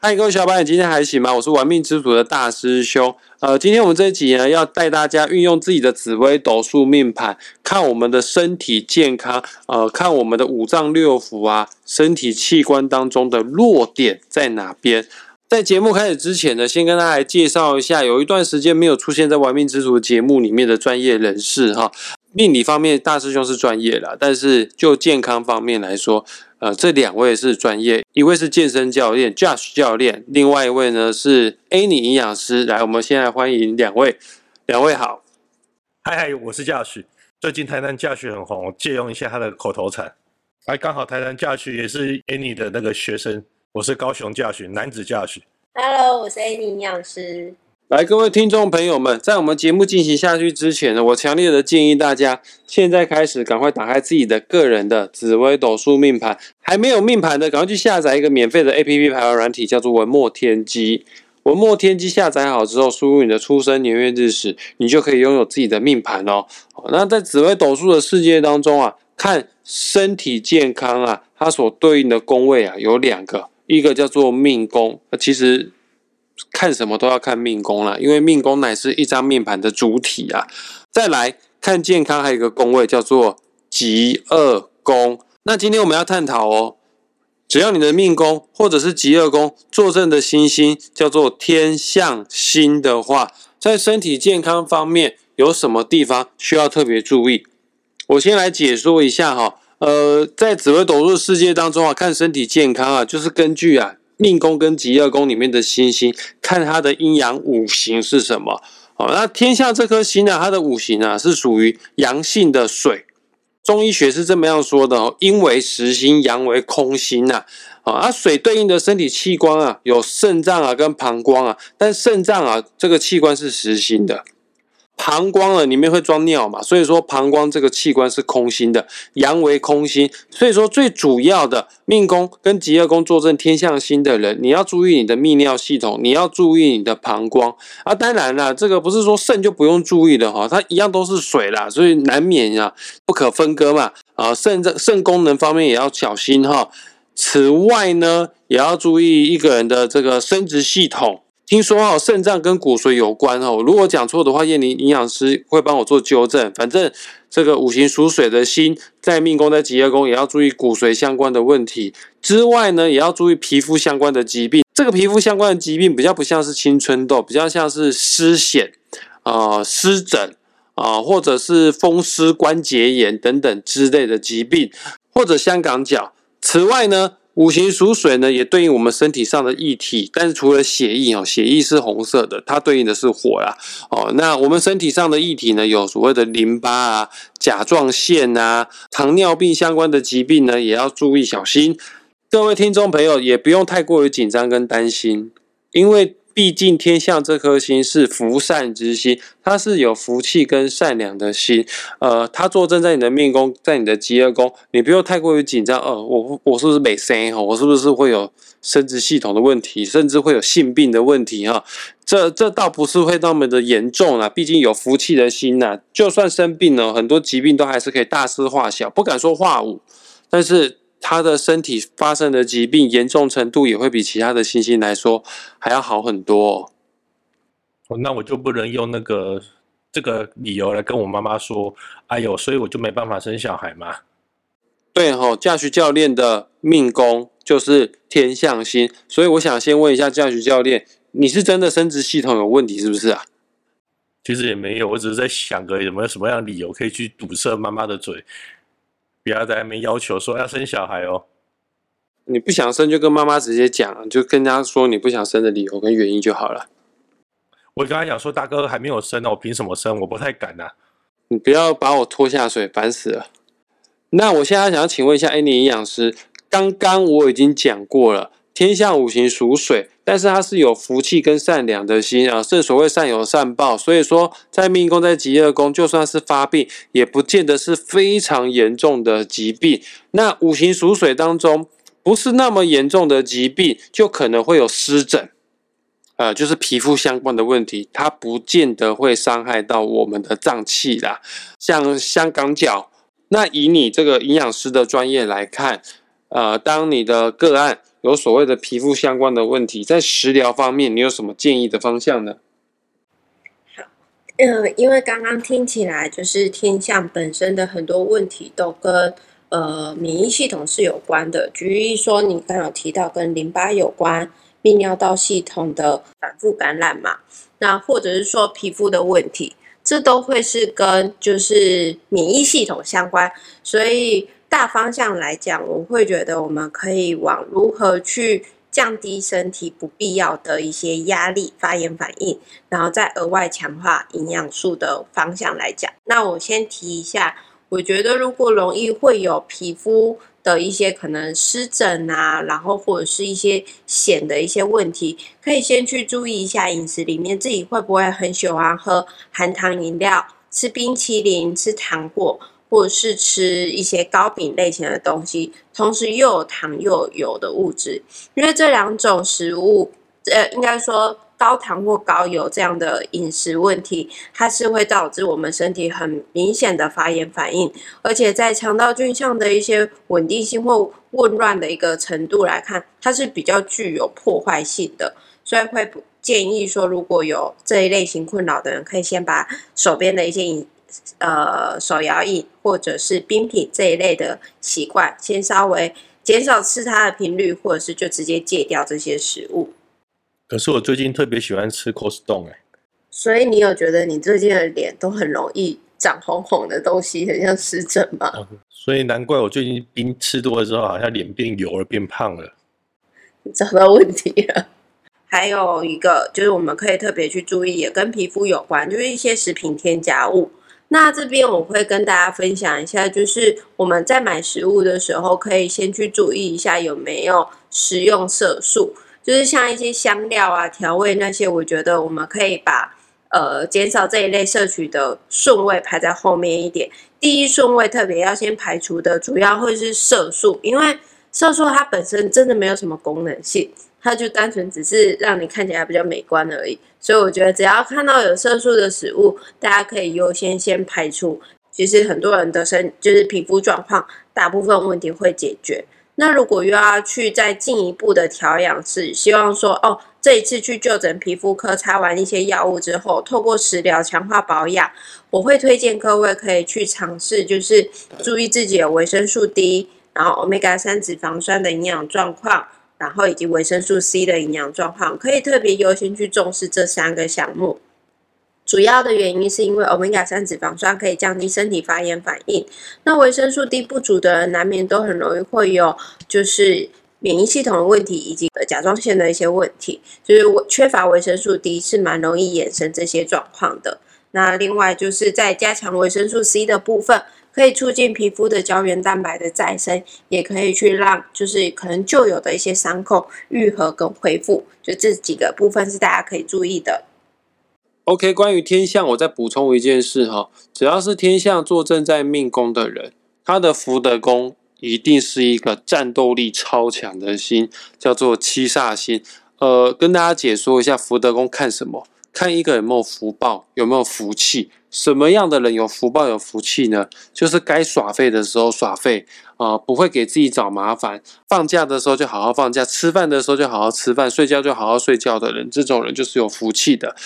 嗨，各位小伙伴，你今天还行吗？我是玩命之主的大师兄。呃，今天我们这一集呢，要带大家运用自己的紫微斗数命盘，看我们的身体健康，呃，看我们的五脏六腑啊，身体器官当中的弱点在哪边。在节目开始之前呢，先跟大家来介绍一下，有一段时间没有出现在玩命之主节目里面的专业人士哈。命理方面，大师兄是专业的，但是就健康方面来说，呃，这两位是专业，一位是健身教练 Josh 教练，另外一位呢是 Annie 营养师。来，我们先来欢迎两位，两位好。嗨嗨，我是 Josh。最近台南 Josh 很红，借用一下他的口头禅。哎，刚好台南 Josh 也是 Annie 的那个学生，我是高雄 Josh 男子 Josh。Hello，我是 Annie 营养师。来，各位听众朋友们，在我们节目进行下去之前呢，我强烈的建议大家，现在开始赶快打开自己的个人的紫微斗数命盘。还没有命盘的，赶快去下载一个免费的 A P P 排盘软体，叫做文墨天机。文墨天机下载好之后，输入你的出生年月日时，你就可以拥有自己的命盘哦。那在紫微斗数的世界当中啊，看身体健康啊，它所对应的宫位啊有两个，一个叫做命宫，那其实。看什么都要看命宫了，因为命宫乃是一张命盘的主体啊。再来看健康，还有一个宫位叫做极恶宫。那今天我们要探讨哦，只要你的命宫或者是极恶宫坐镇的星星叫做天象星的话，在身体健康方面有什么地方需要特别注意？我先来解说一下哈。呃，在紫微斗数世界当中啊，看身体健康啊，就是根据啊。命宫跟极恶宫里面的星星，看它的阴阳五行是什么？哦，那天下这颗星呢，它的五行啊是属于阳性的水。中医学是这么样说的哦，阴为实心，阳为空心呐。啊，而水对应的身体器官啊，有肾脏啊跟膀胱啊，但肾脏啊这个器官是实心的。膀胱呢，里面会装尿嘛，所以说膀胱这个器官是空心的，阳为空心，所以说最主要的命宫跟极恶宫坐镇天象星的人，你要注意你的泌尿系统，你要注意你的膀胱啊。当然了，这个不是说肾就不用注意的哈，它一样都是水啦，所以难免啊不可分割嘛啊。肾这肾功能方面也要小心哈。此外呢，也要注意一个人的这个生殖系统。听说哦，肾脏跟骨髓有关哦。如果讲错的话，叶宁营养师会帮我做纠正。反正这个五行属水的心，在命宫在吉业宫也要注意骨髓相关的问题。之外呢，也要注意皮肤相关的疾病。这个皮肤相关的疾病比较不像是青春痘，比较像是湿癣啊、湿疹啊，或者是风湿关节炎等等之类的疾病，或者香港脚。此外呢。五行属水呢，也对应我们身体上的液体，但是除了血液哦，血液是红色的，它对应的是火啦哦。那我们身体上的液体呢，有所谓的淋巴啊、甲状腺啊、糖尿病相关的疾病呢，也要注意小心。各位听众朋友也不用太过于紧张跟担心，因为。毕竟天象这颗星是福善之星，它是有福气跟善良的心。呃，它坐镇在你的命宫，在你的吉业宫，你不用太过于紧张。呃，我我是不是没生哈？我是不是会有生殖系统的问题，甚至会有性病的问题哈？这这倒不是会那么的严重啊。毕竟有福气的心呐，就算生病了，很多疾病都还是可以大事化小，不敢说化无，但是。他的身体发生的疾病严重程度也会比其他的星星来说还要好很多。哦，那我就不能用那个这个理由来跟我妈妈说，哎呦，所以我就没办法生小孩嘛？对吼，驾驶教练的命宫就是天象星，所以我想先问一下驾驶教练，你是真的生殖系统有问题是不是啊？其实也没有，我只是在想个有没有什么样的理由可以去堵塞妈妈的嘴。不要在外面要求说要生小孩哦。你不想生就跟妈妈直接讲，就跟他说你不想生的理由跟原因就好了。我跟他讲说，大哥还没有生呢，我凭什么生？我不太敢呐。你不要把我拖下水，烦死了。那我现在想要请问一下，哎，你营养师，刚刚我已经讲过了。天象五行属水，但是他是有福气跟善良的心啊，是所谓善有善报。所以说，在命宫在极恶宫，就算是发病，也不见得是非常严重的疾病。那五行属水当中，不是那么严重的疾病，就可能会有湿疹，呃，就是皮肤相关的问题，它不见得会伤害到我们的脏器啦。像香港脚，那以你这个营养师的专业来看，呃，当你的个案。有所谓的皮肤相关的问题，在食疗方面，你有什么建议的方向呢？好嗯，因为刚刚听起来就是天象本身的很多问题都跟呃免疫系统是有关的。举例说，你刚有提到跟淋巴有关、泌尿道系统的反复感染嘛，那或者是说皮肤的问题，这都会是跟就是免疫系统相关。所以大方向来讲，我会觉得我们可以往如何去。降低身体不必要的一些压力、发炎反应，然后再额外强化营养素的方向来讲。那我先提一下，我觉得如果容易会有皮肤的一些可能湿疹啊，然后或者是一些癣的一些问题，可以先去注意一下饮食里面自己会不会很喜欢喝含糖饮料、吃冰淇淋、吃糖果。或者是吃一些糕饼类型的东西，同时又有糖又有油的物质，因为这两种食物，呃，应该说高糖或高油这样的饮食问题，它是会导致我们身体很明显的发炎反应，而且在肠道菌相的一些稳定性或混乱的一个程度来看，它是比较具有破坏性的，所以会不建议说，如果有这一类型困扰的人，可以先把手边的一些饮。呃，手摇饮或者是冰品这一类的习惯，先稍微减少吃它的频率，或者是就直接戒掉这些食物。可是我最近特别喜欢吃 Costco 哎，所以你有觉得你最近的脸都很容易长红红的东西，很像湿疹吗？所以难怪我最近冰吃多了之后，好像脸变油了，变胖了。找到问题了。还有一个就是我们可以特别去注意，也跟皮肤有关，就是一些食品添加物。那这边我会跟大家分享一下，就是我们在买食物的时候，可以先去注意一下有没有食用色素，就是像一些香料啊、调味那些，我觉得我们可以把呃减少这一类摄取的顺位排在后面一点。第一顺位特别要先排除的，主要会是色素，因为色素它本身真的没有什么功能性。它就单纯只是让你看起来比较美观而已，所以我觉得只要看到有色素的食物，大家可以优先先排除。其实很多人的身就是皮肤状况，大部分问题会解决。那如果又要去再进一步的调养，是希望说哦，这一次去就诊皮肤科擦完一些药物之后，透过食疗强化保养，我会推荐各位可以去尝试，就是注意自己的维生素 D，然后 Omega 三脂肪酸的营养状况。然后以及维生素 C 的营养状况，可以特别优先去重视这三个项目。主要的原因是因为欧米伽三脂肪酸可以降低身体发炎反应。那维生素 D 不足的人，难免都很容易会有就是免疫系统的问题，以及甲状腺的一些问题。就是缺乏维生素 D 是蛮容易衍生这些状况的。那另外就是在加强维生素 C 的部分。可以促进皮肤的胶原蛋白的再生，也可以去让就是可能旧有的一些伤口愈合跟恢复，就这几个部分是大家可以注意的。OK，关于天象，我再补充一件事哈，只要是天象坐正在命宫的人，他的福德宫一定是一个战斗力超强的星，叫做七煞星。呃，跟大家解说一下福德宫看什么。看一个人有没有福报，有没有福气？什么样的人有福报、有福气呢？就是该耍废的时候耍废啊，不会给自己找麻烦。放假的时候就好好放假，吃饭的时候就好好吃饭，睡觉就好好睡觉的人，这种人就是有福气的。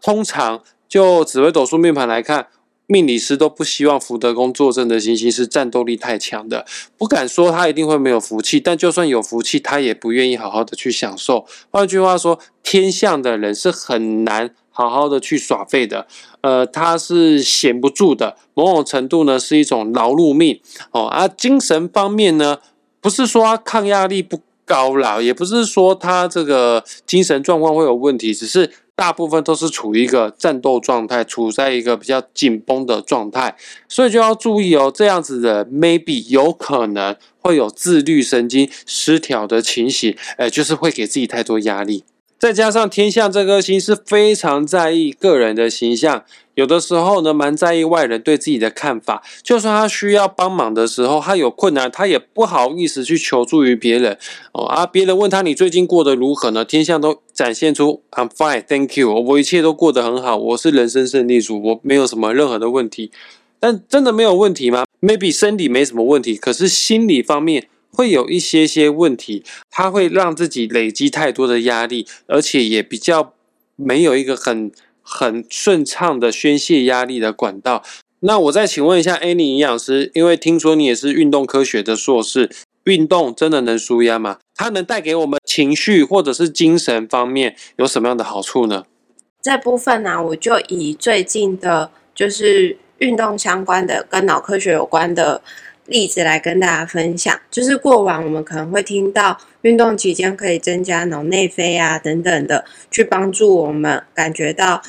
通常就紫微斗数命盘来看。命理师都不希望福德宫坐镇的星星是战斗力太强的，不敢说他一定会没有福气，但就算有福气，他也不愿意好好的去享受。换句话说，天象的人是很难好好的去耍废的，呃，他是闲不住的，某种程度呢是一种劳碌命哦。而精神方面呢，不是说他抗压力不高啦，也不是说他这个精神状况会有问题，只是。大部分都是处于一个战斗状态，处在一个比较紧绷的状态，所以就要注意哦。这样子的 maybe 有可能会有自律神经失调的情形，哎，就是会给自己太多压力。再加上天象这颗星是非常在意个人的形象，有的时候呢蛮在意外人对自己的看法。就算他需要帮忙的时候，他有困难，他也不好意思去求助于别人哦。啊，别人问他你最近过得如何呢？天象都展现出 I'm fine, thank you，我一切都过得很好，我是人生胜利组，我没有什么任何的问题。但真的没有问题吗？Maybe 身体没什么问题，可是心理方面会有一些些问题，他会让自己累积太多的压力，而且也比较没有一个很很顺畅的宣泄压力的管道。那我再请问一下 Annie 营养师，因为听说你也是运动科学的硕士，运动真的能舒压吗？它能带给我们情绪或者是精神方面有什么样的好处呢？这部分呢，我就以最近的，就是运动相关的、跟脑科学有关的例子来跟大家分享。就是过往我们可能会听到，运动期间可以增加脑内啡啊等等的，去帮助我们感觉到，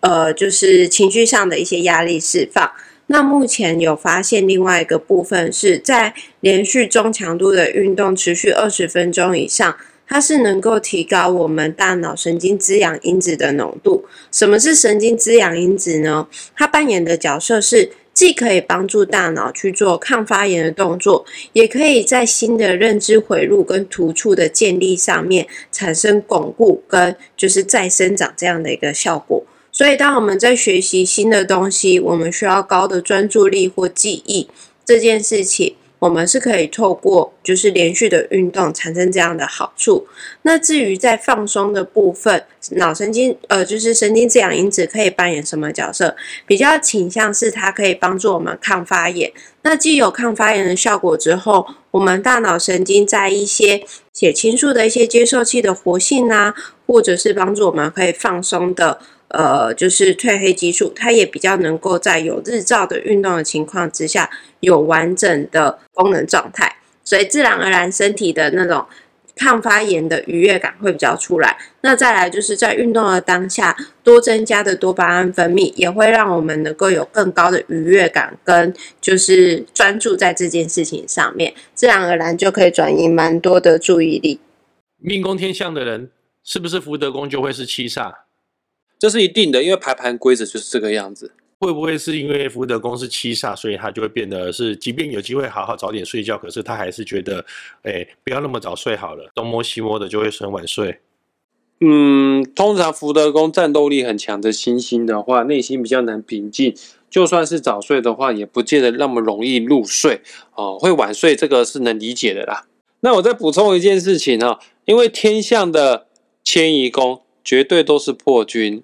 呃，就是情绪上的一些压力释放。那目前有发现另外一个部分是在连续中强度的运动持续二十分钟以上。它是能够提高我们大脑神经滋养因子的浓度。什么是神经滋养因子呢？它扮演的角色是既可以帮助大脑去做抗发炎的动作，也可以在新的认知回路跟突触的建立上面产生巩固跟就是再生长这样的一个效果。所以，当我们在学习新的东西，我们需要高的专注力或记忆这件事情。我们是可以透过就是连续的运动产生这样的好处。那至于在放松的部分，脑神经呃就是神经滋养因子可以扮演什么角色？比较倾向是它可以帮助我们抗发炎。那既有抗发炎的效果之后，我们大脑神经在一些血清素的一些接受器的活性啊，或者是帮助我们可以放松的。呃，就是褪黑激素，它也比较能够在有日照的运动的情况之下，有完整的功能状态，所以自然而然身体的那种抗发炎的愉悦感会比较出来。那再来就是在运动的当下，多增加的多巴胺分泌，也会让我们能够有更高的愉悦感，跟就是专注在这件事情上面，自然而然就可以转移蛮多的注意力。命宫天象的人，是不是福德宫就会是七煞？这是一定的，因为排盘规则就是这个样子。会不会是因为福德宫是七煞，所以他就会变得是，即便有机会好好早点睡觉，可是他还是觉得，哎，不要那么早睡好了，东摸西摸的就会很晚睡。嗯，通常福德宫战斗力很强的星星的话，内心比较难平静，就算是早睡的话，也不见得那么容易入睡哦。会晚睡，这个是能理解的啦。那我再补充一件事情哈，因为天象的迁移宫。绝对都是破军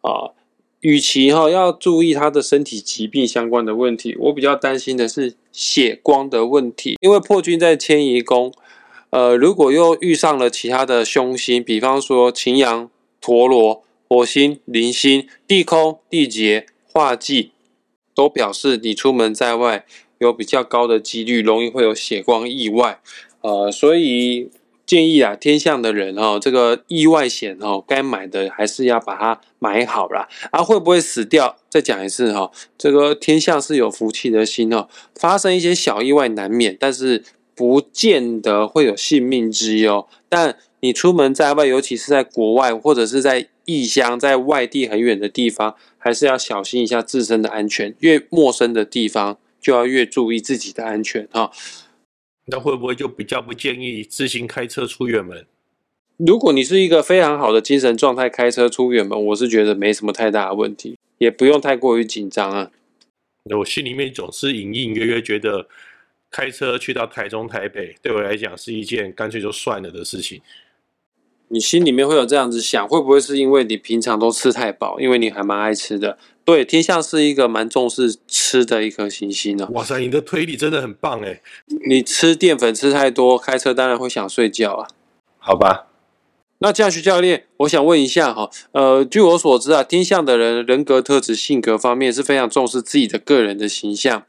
啊！与其哈要注意他的身体疾病相关的问题，我比较担心的是血光的问题。因为破军在迁移宫，呃，如果又遇上了其他的凶星，比方说擎羊、陀螺、火星、铃星、地空、地劫、化忌，都表示你出门在外有比较高的几率容易会有血光意外。呃，所以。建议啊，天象的人哦，这个意外险哦，该买的还是要把它买好啦。啊，会不会死掉？再讲一次哈，这个天象是有福气的心哦，发生一些小意外难免，但是不见得会有性命之忧。但你出门在外，尤其是在国外或者是在异乡、在外地很远的地方，还是要小心一下自身的安全。越陌生的地方，就要越注意自己的安全哈。那会不会就比较不建议自行开车出远门？如果你是一个非常好的精神状态，开车出远门，我是觉得没什么太大的问题，也不用太过于紧张啊。我心里面总是隐隐约约觉得，开车去到台中、台北，对我来讲是一件干脆就算了的事情。你心里面会有这样子想，会不会是因为你平常都吃太饱？因为你还蛮爱吃的。对，天象是一个蛮重视吃的一颗行星呢。哇塞，你的推理真的很棒哎！你吃淀粉吃太多，开车当然会想睡觉啊。好吧，那驾驶教练，我想问一下哈，呃，据我所知啊，天象的人人格特质、性格方面是非常重视自己的个人的形象，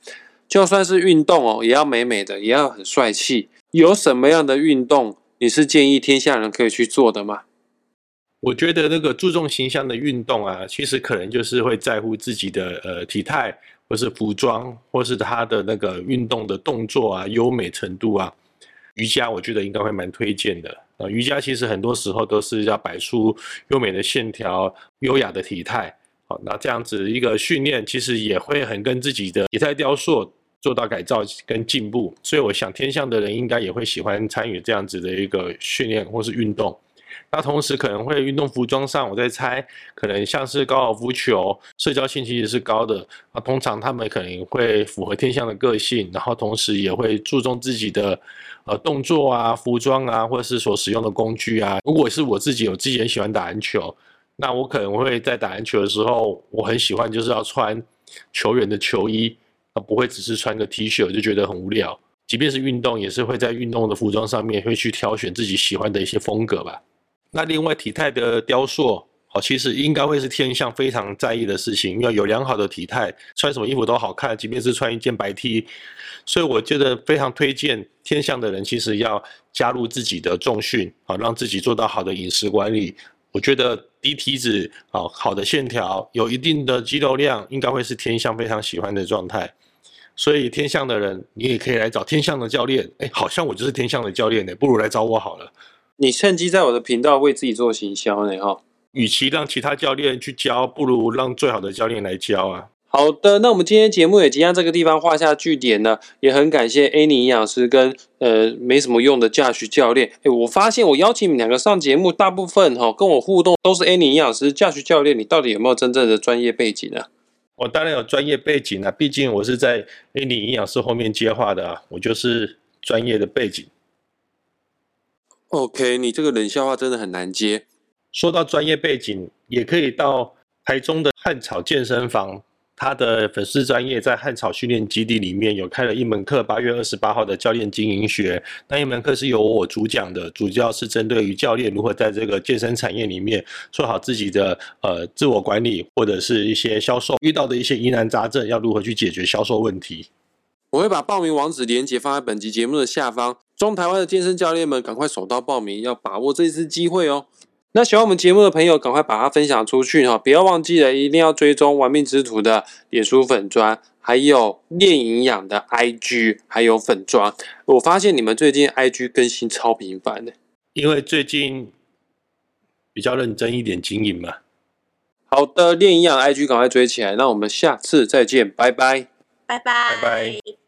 就算是运动哦，也要美美的，也要很帅气。有什么样的运动你是建议天下人可以去做的吗？我觉得那个注重形象的运动啊，其实可能就是会在乎自己的呃体态，或是服装，或是他的那个运动的动作啊，优美程度啊。瑜伽我觉得应该会蛮推荐的啊。瑜伽其实很多时候都是要摆出优美的线条、优雅的体态。好，那这样子一个训练，其实也会很跟自己的体态雕塑做到改造跟进步。所以我想天象的人应该也会喜欢参与这样子的一个训练或是运动。那同时可能会运动服装上，我在猜，可能像是高尔夫球，社交性其实是高的啊。通常他们可能会符合天象的个性，然后同时也会注重自己的呃动作啊、服装啊，或者是所使用的工具啊。如果是我自己，我自己很喜欢打篮球，那我可能会在打篮球的时候，我很喜欢就是要穿球员的球衣，不会只是穿个 T 恤就觉得很无聊。即便是运动，也是会在运动的服装上面会去挑选自己喜欢的一些风格吧。那另外体态的雕塑，哦，其实应该会是天象非常在意的事情，因为有良好的体态，穿什么衣服都好看，即便是穿一件白 T。所以我觉得非常推荐天象的人，其实要加入自己的重训，啊，让自己做到好的饮食管理。我觉得低体脂，啊，好的线条，有一定的肌肉量，应该会是天象非常喜欢的状态。所以天象的人，你也可以来找天象的教练。哎，好像我就是天象的教练呢，不如来找我好了。你趁机在我的频道为自己做行销呢，哈。与其让其他教练去教，不如让最好的教练来教啊。好的，那我们今天节目也即将这个地方画下句点了。也很感谢 Annie 营养师跟呃没什么用的驾驶教练。哎，我发现我邀请你们两个上节目，大部分哈跟我互动都是 Annie 营养师、驾驶教练。你到底有没有真正的专业背景呢？我当然有专业背景啊，毕竟我是在 A 你营养师后面接话的啊，我就是专业的背景。OK，你这个冷笑话真的很难接。说到专业背景，也可以到台中的汉草健身房。他的粉丝专业在汉草训练基地里面有开了一门课，八月二十八号的教练经营学，那一门课是由我主讲的，主要是针对于教练如何在这个健身产业里面做好自己的呃自我管理，或者是一些销售遇到的一些疑难杂症，要如何去解决销售问题。我会把报名网址连接放在本集节目的下方，中台湾的健身教练们赶快手到报名，要把握这次机会哦。那喜欢我们节目的朋友，赶快把它分享出去哈！不要忘记了，一定要追踪玩命之徒的脸书粉砖，还有练营养的 IG，还有粉砖。我发现你们最近 IG 更新超频繁的，因为最近比较认真一点经营嘛。好的，练营养 IG 赶快追起来，那我们下次再见，拜拜，拜拜，拜拜。